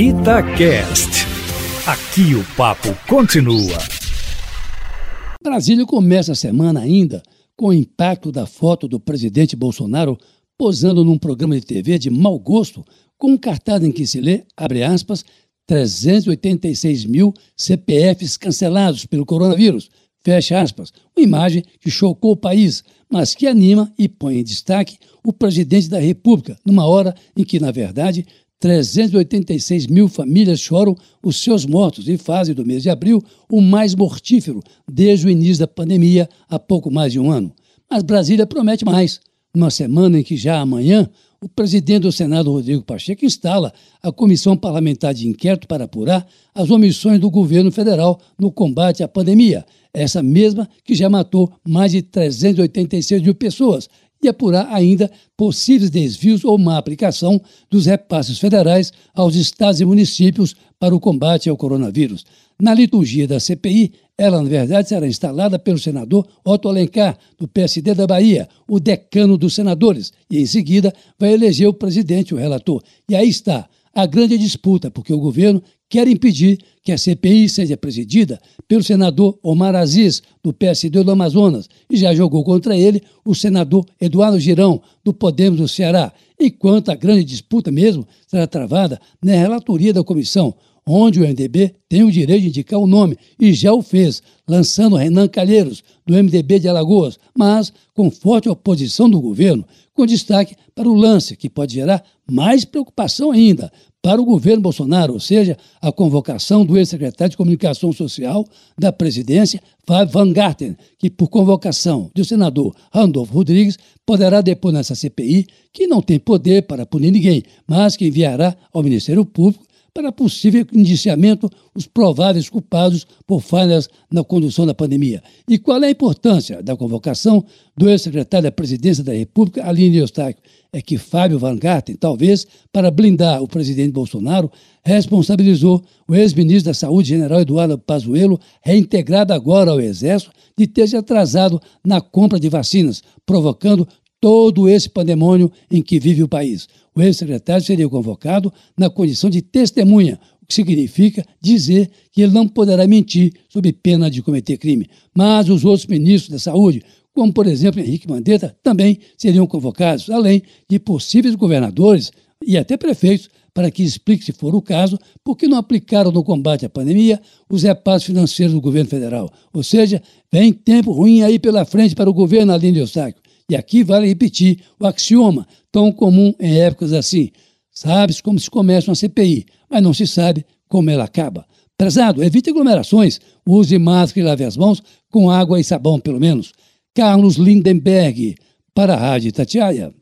Itacast. Aqui o papo continua. Brasília começa a semana ainda com o impacto da foto do presidente Bolsonaro posando num programa de TV de mau gosto com um cartaz em que se lê, abre aspas, 386 mil CPFs cancelados pelo coronavírus, fecha aspas, uma imagem que chocou o país, mas que anima e põe em destaque o presidente da República, numa hora em que, na verdade, 386 mil famílias choram os seus mortos e fazem do mês de abril o mais mortífero desde o início da pandemia há pouco mais de um ano. Mas Brasília promete mais. Numa semana em que já amanhã o presidente do Senado, Rodrigo Pacheco, instala a Comissão Parlamentar de Inquérito para apurar as omissões do governo federal no combate à pandemia, essa mesma que já matou mais de 386 mil pessoas e apurar ainda possíveis desvios ou má aplicação dos repasses federais aos estados e municípios para o combate ao coronavírus. Na liturgia da CPI, ela, na verdade, será instalada pelo senador Otto Alencar, do PSD da Bahia, o decano dos senadores, e em seguida vai eleger o presidente, o relator. E aí está a grande disputa, porque o governo quer impedir que a CPI seja presidida pelo senador Omar Aziz, do PSD do Amazonas, e já jogou contra ele o senador Eduardo Girão, do Podemos do Ceará, enquanto a grande disputa mesmo será travada na relatoria da comissão, onde o MDB tem o direito de indicar o nome, e já o fez, lançando Renan Calheiros, do MDB de Alagoas, mas com forte oposição do governo, com destaque para o lance, que pode gerar mais preocupação ainda para o governo Bolsonaro, ou seja, a convocação do ex-secretário de Comunicação Social da presidência, Van Garten, que, por convocação do senador Randolfo Rodrigues, poderá depor nessa CPI, que não tem poder para punir ninguém, mas que enviará ao Ministério Público para possível indiciamento os prováveis culpados por falhas na condução da pandemia. E qual é a importância da convocação do ex-secretário da Presidência da República, Aline Eustáquio? É que Fábio Van Garten, talvez para blindar o presidente Bolsonaro, responsabilizou o ex-ministro da Saúde, general Eduardo Pazuello, reintegrado agora ao Exército, de ter se atrasado na compra de vacinas, provocando todo esse pandemônio em que vive o país. O ex-secretário seria convocado na condição de testemunha, o que significa dizer que ele não poderá mentir sob pena de cometer crime. Mas os outros ministros da Saúde, como por exemplo Henrique Mandetta, também seriam convocados, além de possíveis governadores e até prefeitos, para que explique, se for o caso, por que não aplicaram no combate à pandemia os repasses financeiros do governo federal. Ou seja, vem tempo ruim aí pela frente para o governo Aline Eustáquio. E aqui vale repetir o axioma tão comum em épocas assim. Sabe-se como se começa uma CPI, mas não se sabe como ela acaba. Prezado, evite aglomerações, use máscara e lave as mãos com água e sabão, pelo menos. Carlos Lindenberg, para a Rádio Tatiaia.